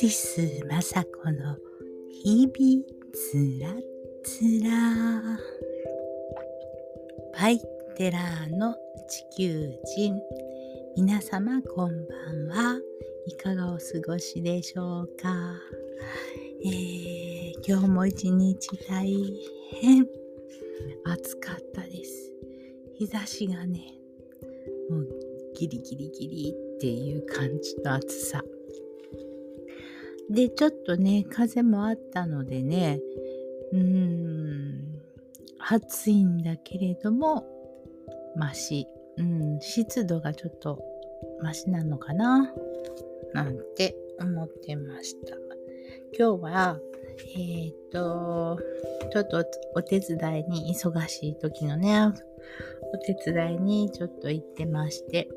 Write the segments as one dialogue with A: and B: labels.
A: ティスまさこの日々つらつら。パイテラーの地球人。皆様こんばんは。いかがお過ごしでしょうか、えー、今日も一日大変。暑かったです。日差しがねもうギリギリギリっていう感じの暑さ。で、ちょっとね、風もあったのでね、うーん、暑いんだけれども、マシ。うん、湿度がちょっとマシなのかななんて思ってました。今日は、えっ、と、ちょっとお手伝いに忙しい時のね、お手伝いにちょっと行ってまして、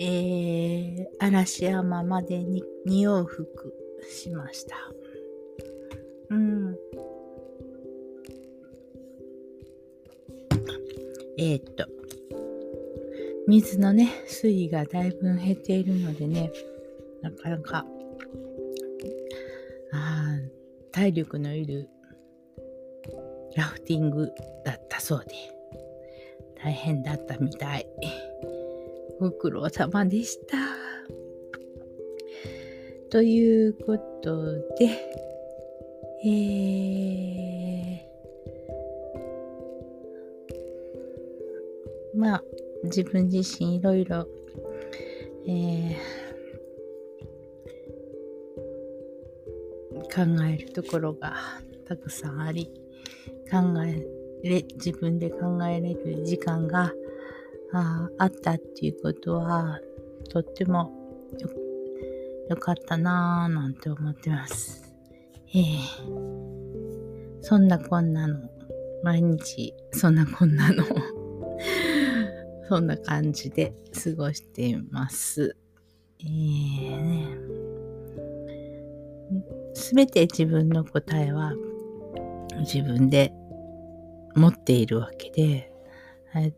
A: えー、嵐山までに2往復しました。うん。えー、っと、水のね、水位がだいぶ減っているのでね、なかなか、あ体力のいるラフティングだったそうで、大変だったみたい。ご苦労様でした。ということで、えー、まあ、自分自身いろいろ、えー、考えるところがたくさんあり、考えれ、自分で考えれる時間がああったっていうことは、とってもよよかったなぁなんて思ってます。ええー、そんなこんなの、毎日そんなこんなの そんな感じで過ごしています。えーね、すべて自分の答えは自分で持っているわけで、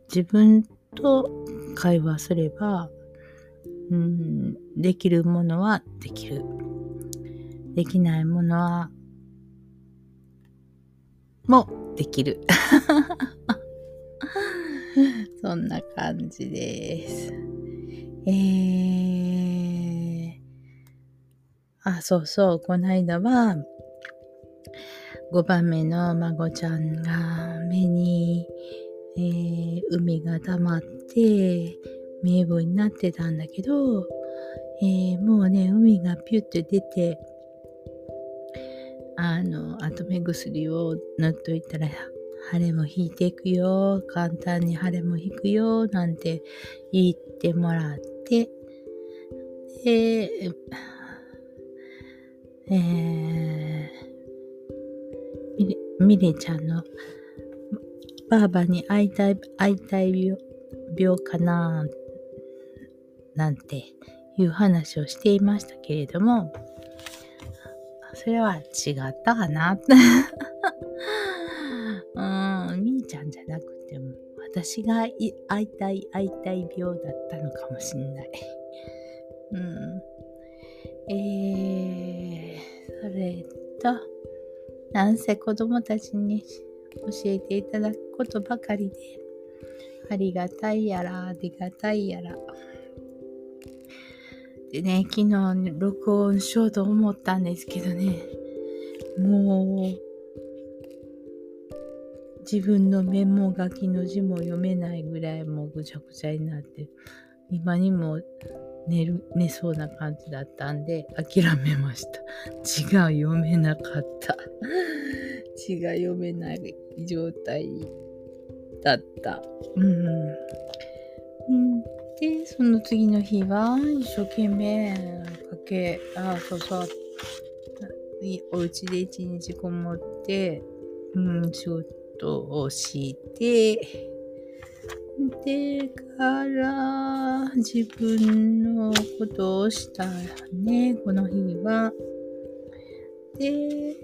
A: 自分と会話すれば、うん、できるものはできる。できないものは、もできる。そんな感じです。えー、あ、そうそう、この間は、5番目の孫ちゃんが目に、えー、海が溜まって名簿になってたんだけど、えー、もうね、海がピュッと出て、あの、後目薬を塗っといたら、腫れも引いていくよ、簡単に腫れも引くよ、なんて言ってもらって、で、えー、みれ、みれちゃんのばあばに会いたい、会いたい病病かななんていう話をしていましたけれども、それは違ったかな うん、みーちゃんじゃなくても、私が会いたい、会いたい病だったのかもしんない。うん。えー、それと、なんせ子供たちに教えていただくことばかりで、ありがたいやら、ありがたいやら。でね、昨日録音しようと思ったんですけどね、もう、自分のメモ書きの字も読めないぐらいもうぐちゃぐちゃになって、今にも寝る、寝そうな感じだったんで、諦めました。字が読めなかった。字が読めない状態だった。うん。うん、で、その次の日は、一生懸命かけ、あ、そうそう、お家で一日こもって、うん、仕事をして、でから自分のことをしたね、この日は。で、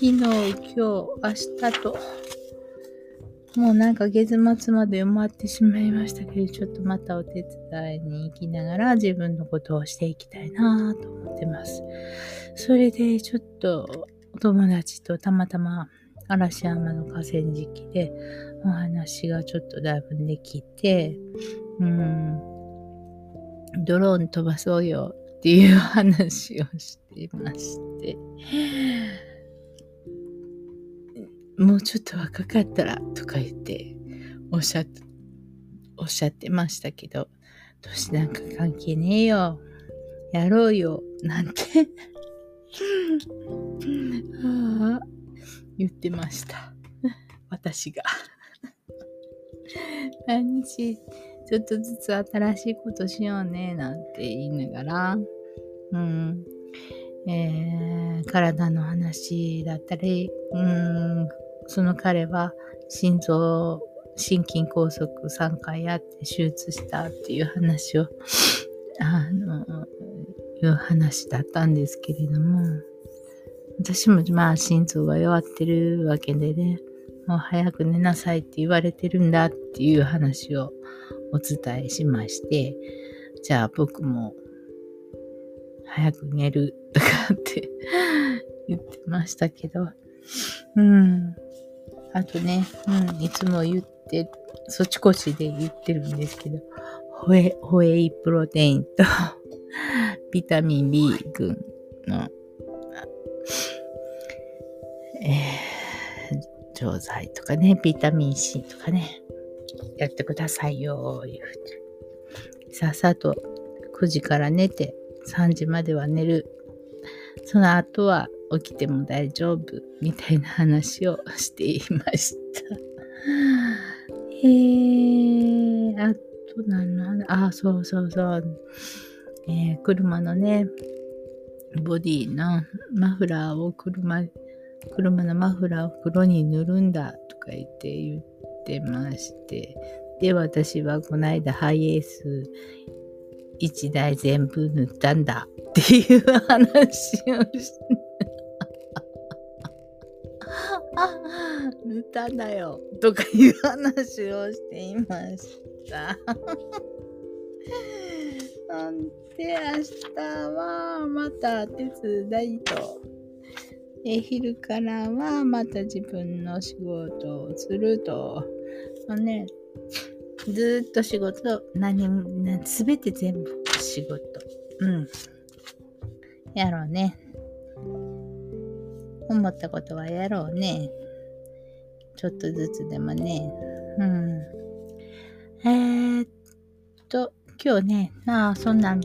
A: 昨日、今日、明日と、もうなんか月末まで埋まってしまいましたけど、ちょっとまたお手伝いに行きながら自分のことをしていきたいなと思ってます。それでちょっとお友達とたまたま嵐山の河川敷でお話がちょっとだいぶできて、うん、ドローン飛ばそうよっていう話をしていまして、もうちょっと若かったらとか言っておっしゃっおっしゃってましたけど、年なんか関係ねえよ。やろうよ。なんて 言ってました。私が毎日ちょっとずつ新しいことしようねなんて言いながら、うん、えー、体の話だったり、うん、その彼は心臓心筋梗塞3回やって手術したっていう話を あのいう話だったんですけれども私もまあ心臓が弱ってるわけでねもう早く寝なさいって言われてるんだっていう話をお伝えしましてじゃあ僕も早く寝るとかって 言ってましたけどうん。あとね、うん、いつも言って、そっちこしで言ってるんですけど、ホエ、ホエイプロテインと ビタミン B 群の、えー、錠剤とかね、ビタミン C とかね、やってくださいよ、いうふうに。さっさと9時から寝て、3時までは寝る。その後は起きても大丈夫？みたいな話をしていました。えー、あと何の話？あ、そうそうそう。えー、車のね、ボディのマフラーを車、車のマフラーを黒に塗るんだとか言って言ってまして、で、私はこの間ハイエース1台全部塗ったんだっていう話をして、塗っただよとかいう話をしていました。なんで明日はまた手伝いと、え昼からはまた自分の仕事をすると、まあね、ずっと仕事、何、すべて全部仕事。うん。やろうね。思ったことはやろうね。ちょっとずつでもね。うん。えー、っと、今日ね、ああ、そんな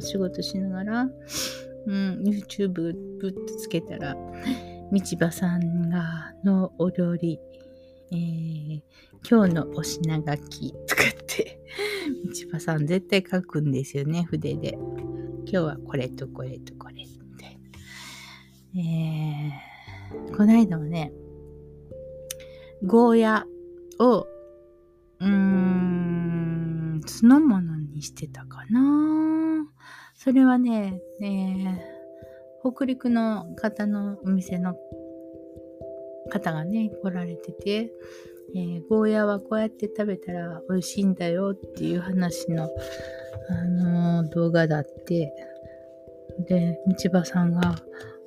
A: 仕事しながら、うん、YouTube ぶっとつけたら、道場さんがのお料理、えー、今日のお品書きとかって、道場さん絶対書くんですよね、筆で。今日はこれとこれとこれって。えー、この間はね、ゴーヤを、うーん、酢の物にしてたかな。それはね、ね北陸の方のお店の方がね、来られてて、えー、ゴーヤはこうやって食べたら美味しいんだよっていう話の、あのー、動画だって、で、道場さんが、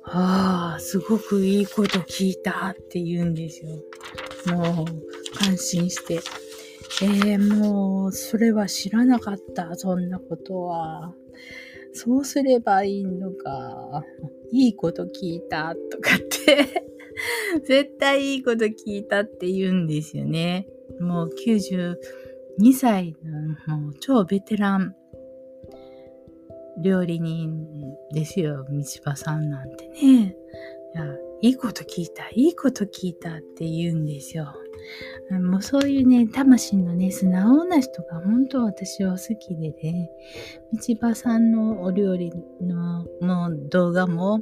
A: ああ、すごくいいこと聞いたって言うんですよ。もう感心して、えー、もうそれは知らなかった、そんなことは。そうすればいいのか。いいこと聞いたとかって 絶対いいこと聞いたって言うんですよね。もう92歳のもう超ベテラン料理人ですよ、道場さんなんてね。いやいいこと聞いた、いいこと聞いたって言うんですよ。もうそういうね、魂のね、素直な人が本当私は好きでね、道場さんのお料理のもう動画も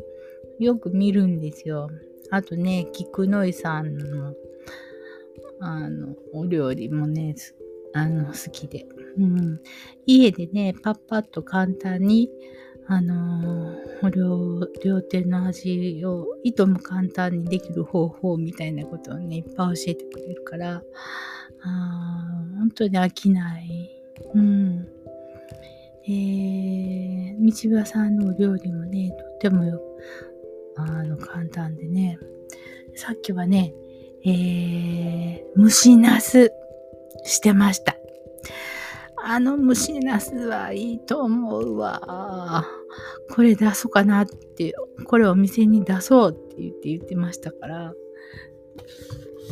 A: よく見るんですよ。あとね、菊野井さんのあの、お料理もね、あの、好きで。うん。家でね、パッパッと簡単に、あのー、両、両手の味をいとも簡単にできる方法みたいなことをね、いっぱい教えてくれるから、あ本当に飽きない。うん。えー、道場さんのお料理もね、とってもよ、あの、簡単でね、さっきはね、えー、蒸しナスしてました。あの蒸しナスはいいと思うわ。これ出そうかなって、これお店に出そうって言って言ってましたから、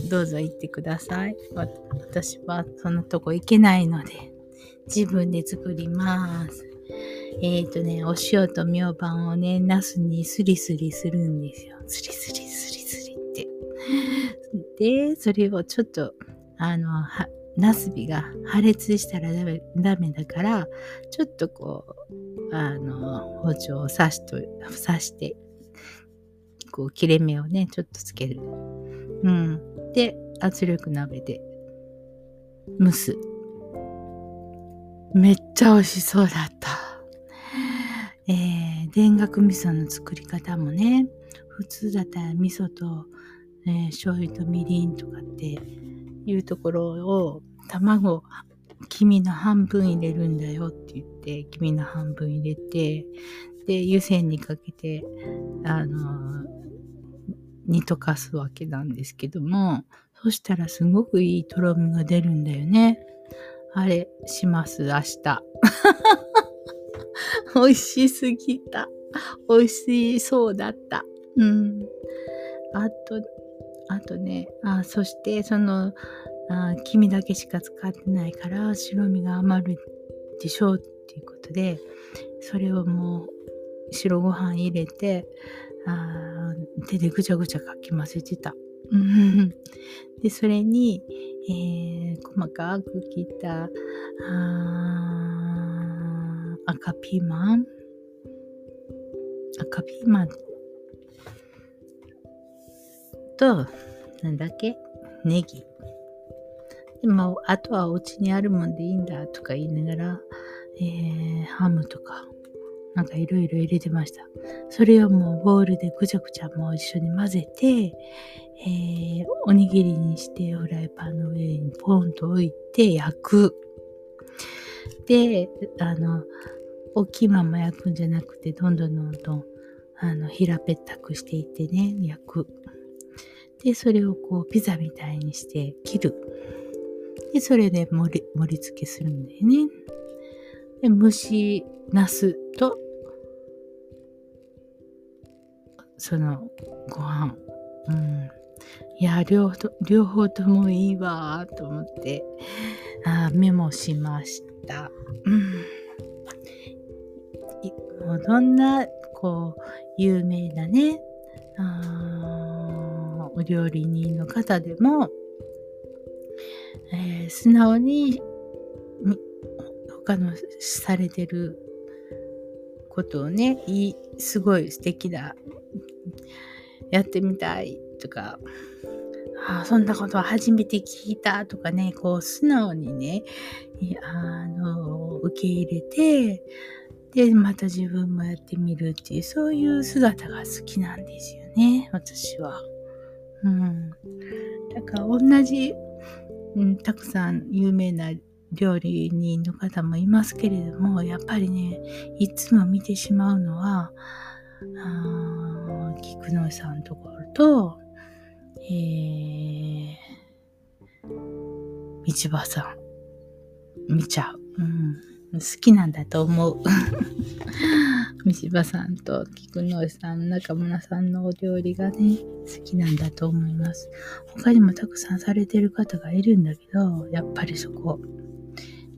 A: どうぞ行ってください。私はそんなとこ行けないので、自分で作ります。えっ、ー、とね、お塩とみょうばんをね、ナスにスリスリするんですよ。スリスリスリスリって。で、それをちょっと、あの、は、ナスビが破裂したらダメダメだから、ちょっとこう、あの、包丁を刺しと、刺して、こう、切れ目をね、ちょっとつける。うん。で、圧力鍋で蒸す。めっちゃ美味しそうだった。えー、田楽味噌の作り方もね、普通だったら味噌と、えー、醤油とみりんとかっていうところを卵黄の半分入れるんだよって言って黄身の半分入れてで湯煎にかけてあの煮溶かすわけなんですけどもそしたらすごくいいとろみが出るんだよね。あれします、明日。美味しすぎた。美味しそうだった。うん。あと、あとね、あそしてその、あ黄身だけしか使ってないから白身が余るでしょうっていうことで、それをもう白ご飯入れて、あ手でぐちゃぐちゃかき混ぜてた。で、それに、えー、細かく切ったあ赤ピーマン赤ピーマンと、なんだっけ？ネギ。でも、あとはお家にあるもんでいいんだとか言いながら、えー、ハムとか、なんかいろいろ入れてました。それをもうボウルでぐちゃぐちゃもう一緒に混ぜて、えー、おにぎりにしてフライパンの上にポンと置いて焼く。で、あの、大きいまま焼くんじゃなくて、どんどんどんどん、あの、平べったくしていってね、焼く。で、それをこう、ピザみたいにして切る。で、それで盛り、盛り付けするんだよね。で、蒸し、ナスとそのご飯。うん。いや、両方両方ともいいわと思って、あメモしました。うん。もうどんな、こう、有名なね、あお料理人の方でも、えー、素直に他のされてることをね、いい、すごい素敵だやってみたいとか、あそんなことは初めて聞いたとかね、こう素直にね、あの、受け入れて、で、また自分もやってみるっていう、そういう姿が好きなんですよね、私は。うん。だから同じ、うん、たくさん有名な料理人の方もいますけれども、やっぱりね、いつも見てしまうのは、菊野さんところと、えー、道場さん、見ちゃう。うん。好きなんだと思う。道場さんと菊野さん、中村さんのお料理がね、好きなんだと思います。他にもたくさんされてる方がいるんだけど、やっぱりそこ、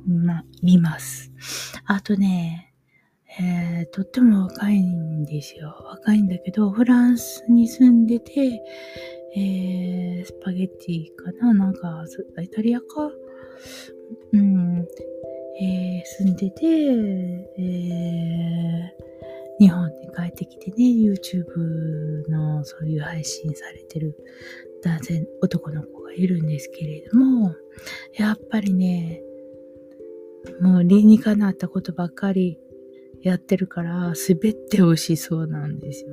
A: ま、見ます。あとね、えー、とっても若いんですよ。若いんだけど、フランスに住んでて、えー、スパゲッティかな？なんか、イタリアか？うん。えー、住んでて、えー、日本に帰ってきてね、YouTube のそういう配信されてる男性、男の子がいるんですけれども、やっぱりね、もう理にかなったことばっかりやってるから、すべって美味しそうなんですよ。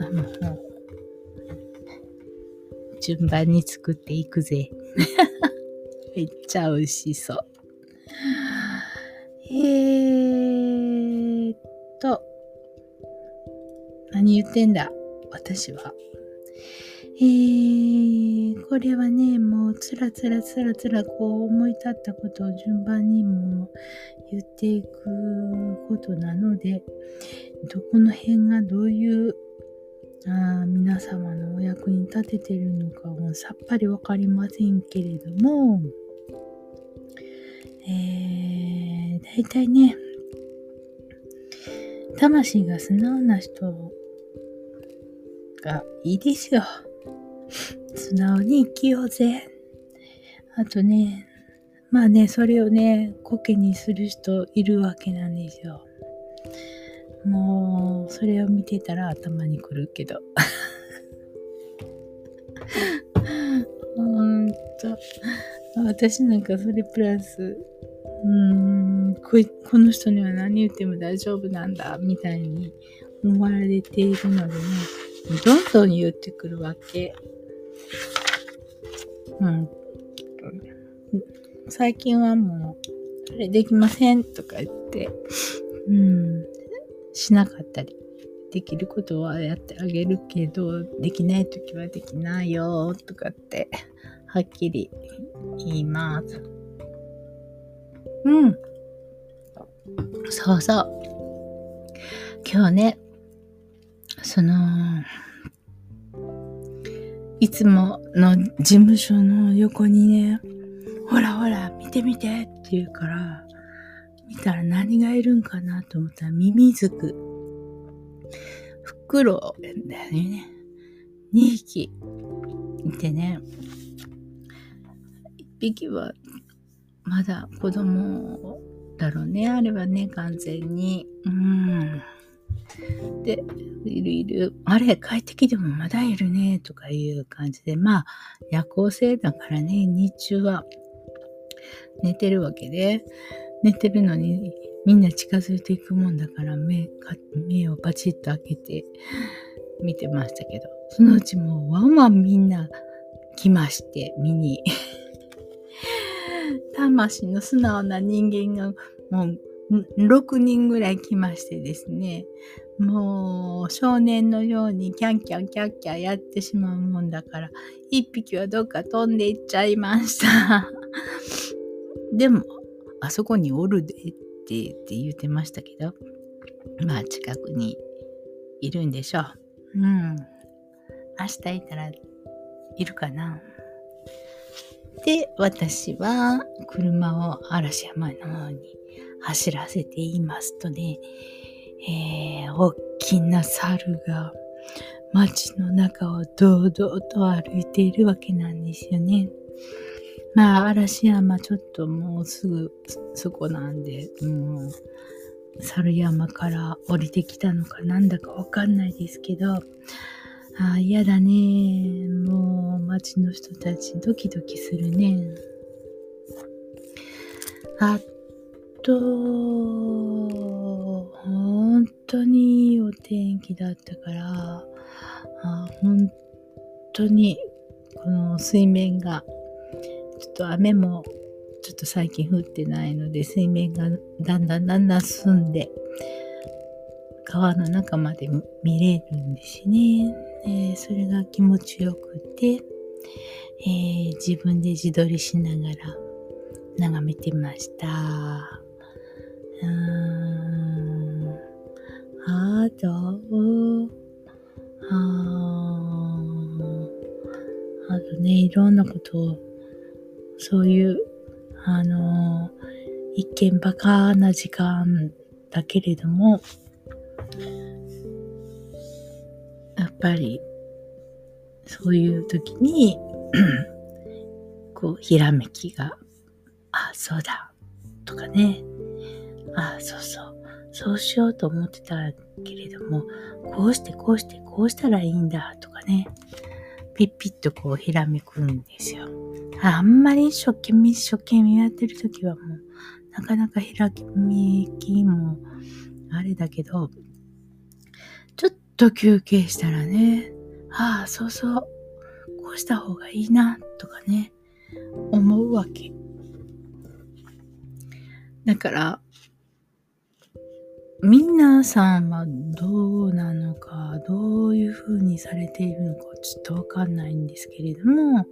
A: あの、順番に作っていくぜ。めっちゃ美味しそう。えーっと、何言ってんだ私は。えー、これはね、もうつらつらつらつらこう思い立ったことを順番にも言っていくことなので、どこの辺がどういうあ皆様のお役に立ててるのかもさっぱりわかりませんけれども、えー、大体ね、魂が素直な人がいいですよ。素直に生きようぜ。あとね、まあね、それをね、コケにする人いるわけなんですよ。もう、それを見てたら頭にくるけど。ほんと。私なんかそれプラス、うんこ、この人には何言っても大丈夫なんだ、みたいに思われているのでね、どんどん言ってくるわけ。うん。最近はもう、それできませんとか言って、うん、しなかったり、できることはやってあげるけど、できない時はできないよとかって、はっきり言います。うん。そうそう。今日ね、その、いつもの事務所の横にね、ほらほら、見て見てって言うから、見たら何がいるんかなと思ったらミミズク。フクロウだよね。2匹いてね。1匹はまだ子供だろうね。あれはね、完全に。うん。で、いるいる。あれ、帰ってきてもまだいるね。とかいう感じで。まあ、夜行性だからね、日中は寝てるわけで。寝てるのにみんな近づいていくもんだから目か目をパチッと開けて見てましたけど、そのうちもうワンワンみんな来まして、見に。魂の素直な人間がもう6人ぐらい来ましてですね、もう少年のようにキャンキャンキャンキャンやってしまうもんだから、一匹はどっか飛んでいっちゃいました。でも、あそこにおるでってって言ってましたけど、まあ近くにいるんでしょう。うん。明日いたらいるかな。で、私は車を嵐山の方に走らせていますとね、えー、大きな猿が街の中を堂々と歩いているわけなんですよね。まあ、嵐山ちょっともうすぐそこなんで、もう、猿山から降りてきたのかなんだかわかんないですけど、ああ、嫌だね。もう、街の人たちドキドキするね。あと、本当にいいお天気だったから、あ本当にこの水面がちょっと雨もちょっと最近降ってないので水面がだんだんだんだん進んで川の中まで見れるんですね。えー、それが気持ちよくて、えー、自分で自撮りしながら眺めてました。うーんあと、ああとね、いろんなことをそういう、あの一見バカな時間だけれども、ぱり、そういう時に こう、ひらめきが、あ、そうだ、とかね、あ、そうそう、そうしようと思ってたけれども、こうしてこうしてこうしたらいいんだ、とかね、ピッピッとこうひらめくんですよ。あんまり一生懸命一生懸命やってる時はもう、なかなかひらめきもあれだけど、と休憩したらね、ああ、そうそう、こうした方がいいな、とかね、思うわけ。だから、皆さんはどうなのか、どういう風にされているのかちょっとわかんないんですけれども、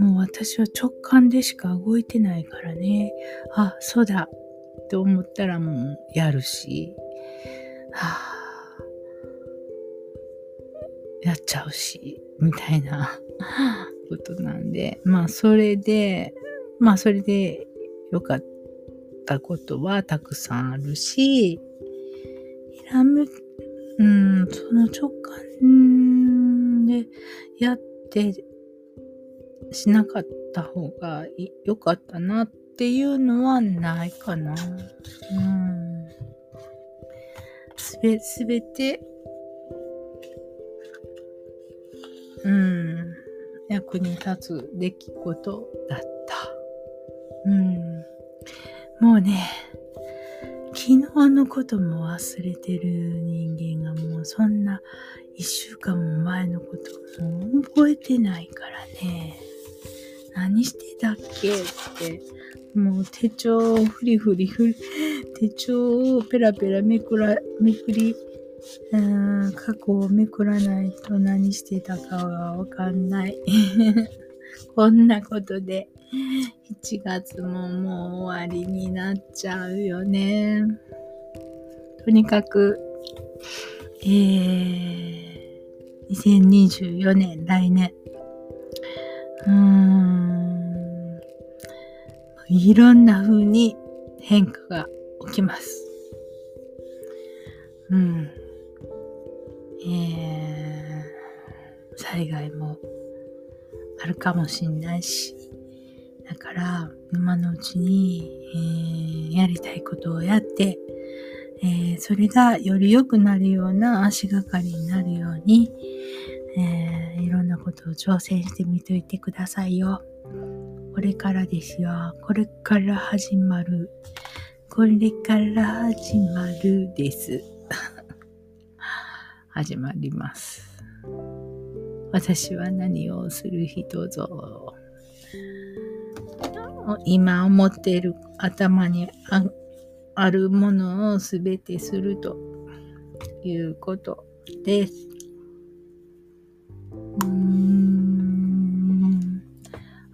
A: もう私は直感でしか動いてないからね、あ、そうだ。って思ったらもうやるし、はあ、やっちゃうし、みたいな ことなんで、まあそれで、まあそれで良かったことはたくさんあるし、ひらめ、うん、その直感でやってしなかった方が良かったなっていうのはないかな。うん。すべ、すべて、うん、役に立つ出来事だった。うん。もうね、昨日のことも忘れてる人間がもうそんな一週間も前のことも覚えてないからね。何してたっけって、もう手帳をフリフリフリ、手帳をペラペラめくら、めくり、うん過去をめくらないと何してたかがわかんない。こんなことで1月ももう終わりになっちゃうよね。とにかく、えー、2024年、来年、うん、いろんな風に変化が起きます。うん。えー、災害もあるかもしんないし、だから、今のうちに、えー、やりたいことをやって、えー、それがより良くなるような足がかりになるように、えー、いろんなことを挑戦してみといてくださいよ。これからですよ。これから始まる。これから始まるです。始まります。私は何をする人ぞ。今思っている頭にあるものをすべてするということです。うん。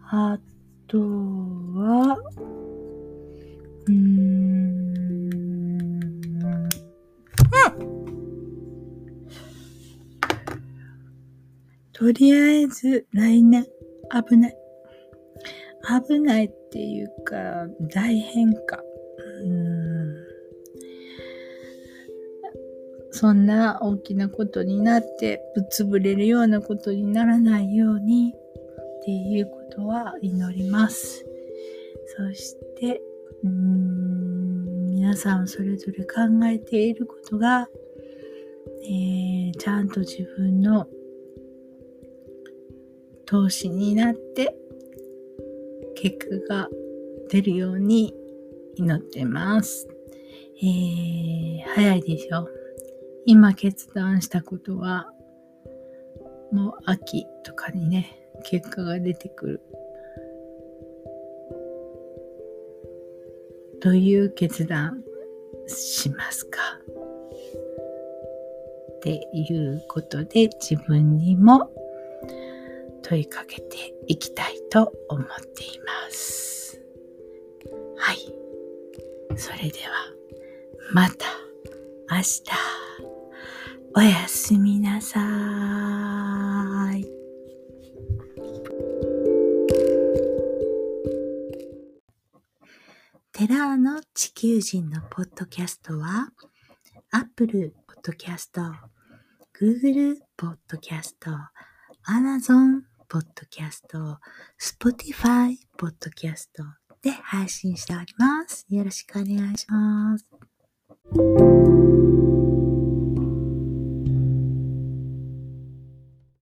A: あとは、とりあえず来年危ない。危ないっていうか、大変化。うんそんな大きなことになってぶつぶれるようなことにならないようにっていうことは祈ります。そして、うーん皆さんそれぞれ考えていることが、えー、ちゃんと自分の投資になって結果が出るように祈ってます。えー、早いでしょ。今決断したことは、もう秋とかにね、結果が出てくる。という決断しますか？っていうことで自分にも問いかけていきたいと思っています。はい。それでは、また明日、おやすみなさい。テラーの地球人のポッドキャストは、Apple Podcast、Google Podcast、Amazon ポッドキャスト、Spotify ポッドキャストで配信しております。よろしくお願いします。